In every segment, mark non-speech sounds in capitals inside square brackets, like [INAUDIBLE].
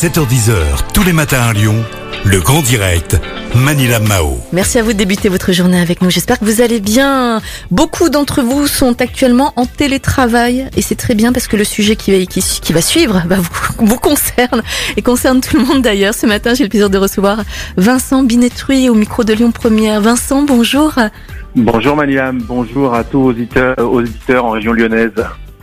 7h10h, tous les matins à Lyon, le grand direct, Manila Mao. Merci à vous de débuter votre journée avec nous. J'espère que vous allez bien. Beaucoup d'entre vous sont actuellement en télétravail et c'est très bien parce que le sujet qui va, qui, qui va suivre bah, vous, [LAUGHS] vous, concerne et concerne tout le monde d'ailleurs. Ce matin, j'ai le plaisir de recevoir Vincent Binetruy au micro de Lyon Première. Vincent, bonjour. Bonjour Manilam, bonjour à tous aux auditeurs, aux auditeurs en région lyonnaise.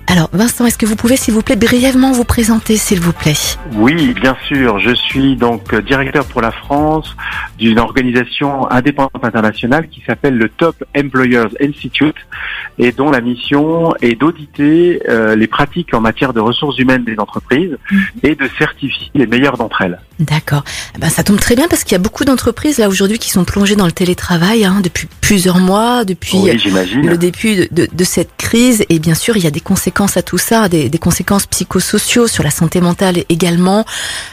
Alors Vincent, est-ce que vous pouvez s'il vous plaît brièvement vous présenter s'il vous plaît? Oui, bien sûr. Je suis donc directeur pour la France d'une organisation indépendante internationale qui s'appelle le Top Employers Institute et dont la mission est d'auditer euh, les pratiques en matière de ressources humaines des entreprises mmh. et de certifier les meilleures d'entre elles. D'accord. Eh ben, ça tombe très bien parce qu'il y a beaucoup d'entreprises là aujourd'hui qui sont plongées dans le télétravail hein, depuis plusieurs mois, depuis oui, le début de, de, de, cette crise. Et bien sûr, il y a des conséquences à tout ça, des, conséquences psychosociaux sur la santé mentale également.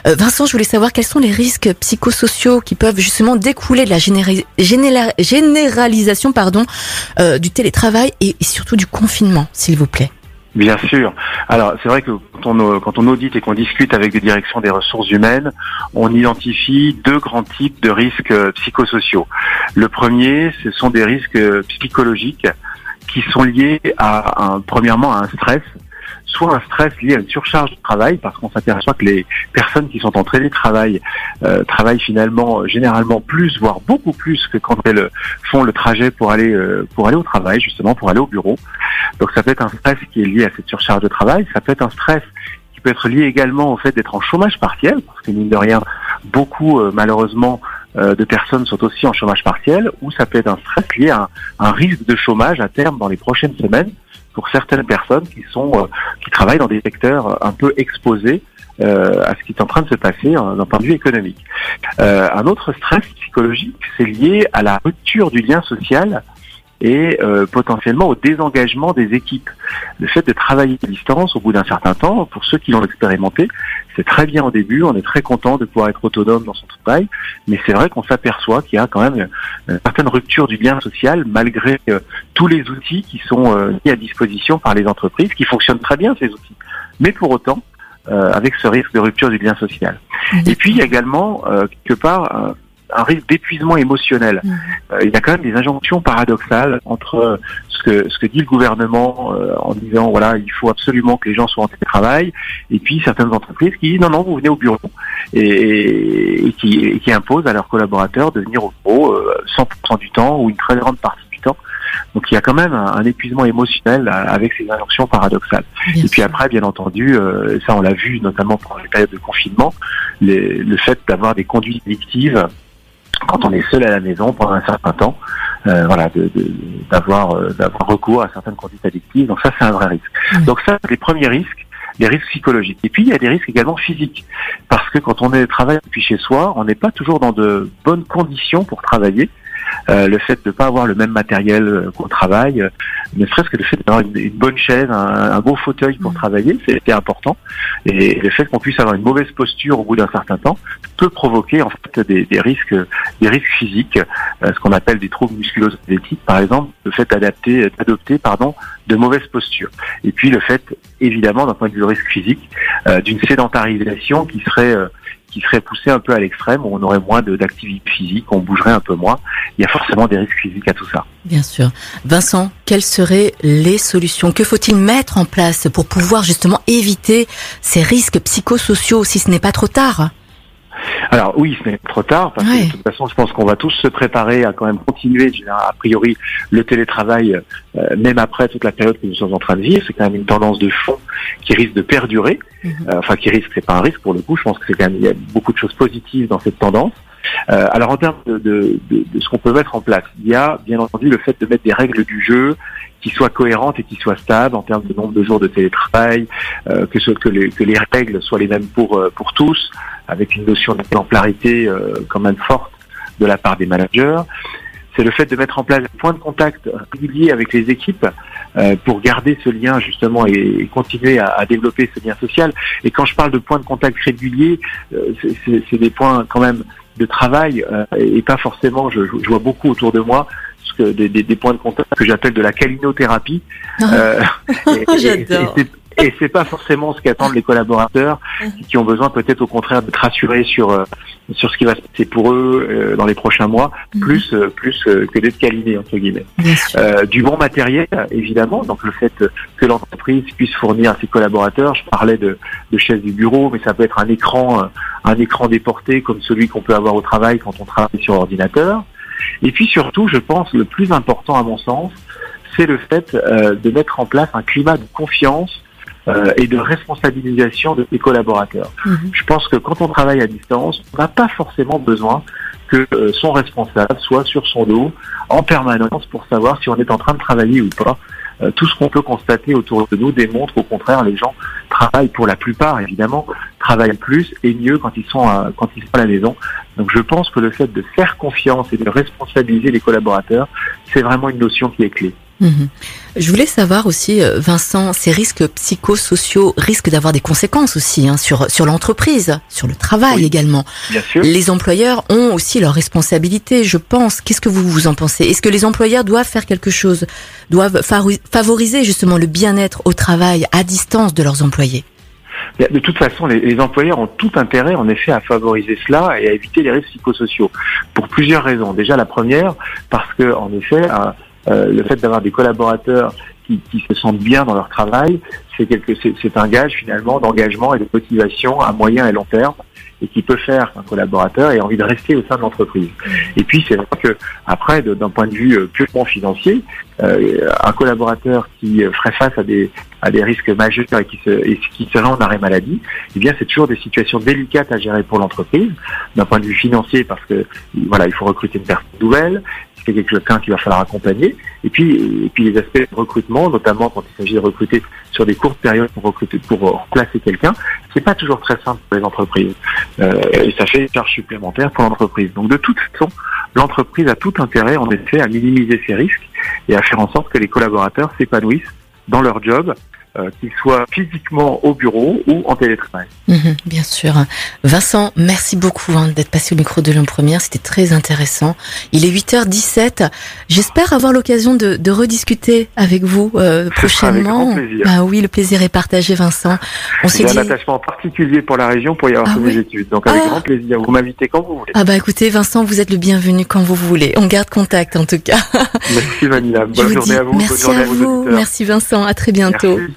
Euh, Vincent, je voulais savoir quels sont les risques psychosociaux qui peuvent justement découler de la généralisation pardon, euh, du télétravail et, surtout du confinement, s'il vous plaît. Bien sûr. Alors c'est vrai que quand on, audite et qu'on discute avec des directions des ressources humaines, on identifie deux grands types de risques psychosociaux. Le premier, ce sont des risques psychologiques qui sont liés à un, premièrement à un stress soit un stress lié à une surcharge de travail, parce qu'on s'aperçoit que les personnes qui sont en télétravail euh, travaillent finalement euh, généralement plus, voire beaucoup plus que quand elles font le trajet pour aller euh, pour aller au travail, justement pour aller au bureau. Donc ça peut être un stress qui est lié à cette surcharge de travail, ça peut être un stress qui peut être lié également au fait d'être en chômage partiel, parce que mine de rien, beaucoup euh, malheureusement de personnes sont aussi en chômage partiel, ou ça peut être un stress lié à un, risque de chômage à terme dans les prochaines semaines pour certaines personnes qui sont euh, travaillent dans des secteurs un peu exposés euh, à ce qui est en train de se passer d'un point de vue économique. Euh, un autre stress psychologique, c'est lié à la rupture du lien social et euh, potentiellement au désengagement des équipes. Le fait de travailler à distance au bout d'un certain temps, pour ceux qui l'ont expérimenté, c'est très bien au début, on est très content de pouvoir être autonome dans son travail, mais c'est vrai qu'on s'aperçoit qu'il y a quand même une certaine rupture du lien social malgré euh, tous les outils qui sont euh, mis à disposition par les entreprises, qui fonctionnent très bien ces outils. Mais pour autant, euh, avec ce risque de rupture du lien social. Et puis il y a également, quelque part, un risque d'épuisement émotionnel. Mmh. Euh, il y a quand même des injonctions paradoxales entre ce que ce que dit le gouvernement euh, en disant voilà il faut absolument que les gens soient en télétravail et puis certaines entreprises qui disent non non vous venez au bureau et, et, qui, et qui, imposent à leurs collaborateurs de venir au bureau 100% euh, du temps ou une très grande partie du temps. Donc il y a quand même un, un épuisement émotionnel avec ces injonctions paradoxales. Bien et puis sûr. après, bien entendu, euh, ça on l'a vu notamment pendant les périodes de confinement, les, le fait d'avoir des conduites addictives quand on est seul à la maison pendant un certain temps, euh, voilà, d'avoir de, d'avoir recours à certaines conduites addictives. Donc ça, c'est un vrai risque. Donc ça, c'est les premiers risques, les risques psychologiques. Et puis il y a des risques également physiques, parce que quand on est travaille depuis chez soi, on n'est pas toujours dans de bonnes conditions pour travailler. Euh, le fait de ne pas avoir le même matériel euh, qu'au travail, euh, ne serait-ce que le fait d'avoir une, une, bonne chaise, un, un beau fauteuil pour mmh. travailler, c'est important. Et le fait qu'on puisse avoir une mauvaise posture au bout d'un certain temps peut provoquer en fait des, des risques, des risques physiques, euh, ce qu'on appelle des troubles musculo-squelettiques, par exemple, le fait d'adapter, d'adopter, pardon, de mauvaises postures. Et puis le fait, évidemment, d'un point de vue risque physique, d'une sédentarisation qui serait qui serait poussé un peu à l'extrême, où on aurait moins d'activité physique, on bougerait un peu moins. Il y a forcément des risques physiques à tout ça. Bien sûr. Vincent, quelles seraient les solutions Que faut-il mettre en place pour pouvoir justement éviter ces risques psychosociaux si ce n'est pas trop tard? Alors oui, ce n'est trop tard, parce ouais. que de toute façon, je pense qu'on va tous se préparer à quand même continuer, a priori, le télétravail, euh, même après toute la période que nous sommes en train de vivre. C'est quand même une tendance de fond qui risque de perdurer. -hmm. euh, enfin, qui risque, c'est pas un risque pour le coup. Je pense que c'est quand même, il y a beaucoup de choses positives dans cette tendance. Euh, alors en termes de, de, de, de ce qu'on peut mettre en place, il y a bien entendu le fait de mettre des règles du jeu qui soient cohérentes et qui soient stables en termes de nombre de jours de télétravail, euh, que, ce, que, les, que les règles soient les mêmes pour, euh, pour tous, avec une notion d'exemplarité euh, quand même forte de la part des managers. C'est le fait de mettre en place des points de contact réguliers avec les équipes euh, pour garder ce lien justement et, continuer à, à, développer ce lien social. Et quand je parle de points de contact réguliers, euh, c'est des points quand même de travail euh, et pas forcément, je, je, vois beaucoup autour de moi, que des, des, des, points de contact que j'appelle de la calinothérapie. [LAUGHS] Oh. Euh, J'adore. Et c'est pas forcément ce qu'attendent les collaborateurs qui ont besoin peut-être au contraire d'être rassurés sur euh, sur ce qui va se passer pour eux euh, dans les prochains mois, Mhm. plus euh, plus euh, que d'être câlinés entre guillemets. Euh, du bon matériel, évidemment. Donc le fait que l'entreprise puisse fournir à ses collaborateurs, je parlais de, de chaises du bureau, mais ça peut être un écran, un écran déporté comme celui qu'on peut avoir au travail quand on travaille sur ordinateur. Et puis surtout, je pense, le plus important à mon sens, c'est le fait euh, de mettre en place un climat de confiance euh, et de responsabilisation de ses collaborateurs. Mhm. Je pense que quand on travaille à distance, on n'a pas forcément besoin que euh, son responsable soit sur son dos en permanence pour savoir si on est en train de travailler ou pas. Euh, tout ce qu'on peut constater autour de nous démontre au contraire les gens travaillent pour la plupart évidemment travaillent plus et mieux quand ils sont à, quand ils sont à la maison. Donc je pense que le fait de faire confiance et de responsabiliser les collaborateurs, c'est vraiment une notion qui est clé. Mhm. Je voulais savoir aussi, euh, Vincent, ces risques psychosociaux risquent d'avoir des conséquences aussi hein, sur sur l'entreprise, sur le travail Oui. également. Bien sûr. Les employeurs ont aussi leurs responsabilités, je pense. Qu'est-ce que vous vous en pensez? Est-ce que les employeurs doivent faire quelque chose, doivent favoriser justement le bien-être au travail à distance de leurs employés? De toute façon, les, les employeurs ont tout intérêt, en effet, à favoriser cela et à éviter les risques psychosociaux. Pour plusieurs raisons. Déjà, la première, parce que, en effet, euh, le fait d'avoir des collaborateurs qui, qui se sentent bien dans leur travail, c'est quelque, c'est, un gage finalement d'engagement et de motivation à moyen et long terme, et qui peut faire qu'un collaborateur ait envie de rester au sein de l'entreprise. Et puis, c'est vrai que après, d'un point de vue euh, purement financier, euh, un collaborateur qui euh, ferait face à des à des risques majeurs et qui se et qui serait en arrêt maladie, eh bien c'est toujours des situations délicates à gérer pour l'entreprise d'un point de vue financier parce que voilà il faut recruter une personne nouvelle, c'est quelqu'un qu'il va falloir accompagner et puis et puis les aspects de recrutement notamment quand il s'agit de recruter sur des courtes périodes pour recruter pour remplacer quelqu'un, c'est pas toujours très simple pour les entreprises Euh, et ça fait une charge supplémentaire pour l'entreprise. Donc de toute façon l'entreprise a tout intérêt en effet à minimiser ces risques et à faire en sorte que les collaborateurs s'épanouissent dans leur job, euh, qu'ils soient physiquement au bureau ou en télétravail. Mhm, Bien sûr. Vincent, merci beaucoup hein, d'être passé au micro de l'homme première. C'était très intéressant. Il est 8h17. J'espère avoir l'occasion de, de rediscuter avec vous euh, sera avec prochainement. grand plaisir. Bah oui, le plaisir est partagé, Vincent. On J'ai dit. un attachement particulier pour la région pour y avoir Ah fait oui mes études. Donc avec Ah. grand plaisir, vous m'invitez quand vous voulez. Ah bah écoutez, Vincent, vous êtes le bienvenu quand vous voulez. On garde contact en tout cas. Merci Vanilla. [LAUGHS] Bonne journée à vous. merci Bonne journée à vous. Merci Vincent. À très bientôt. Merci.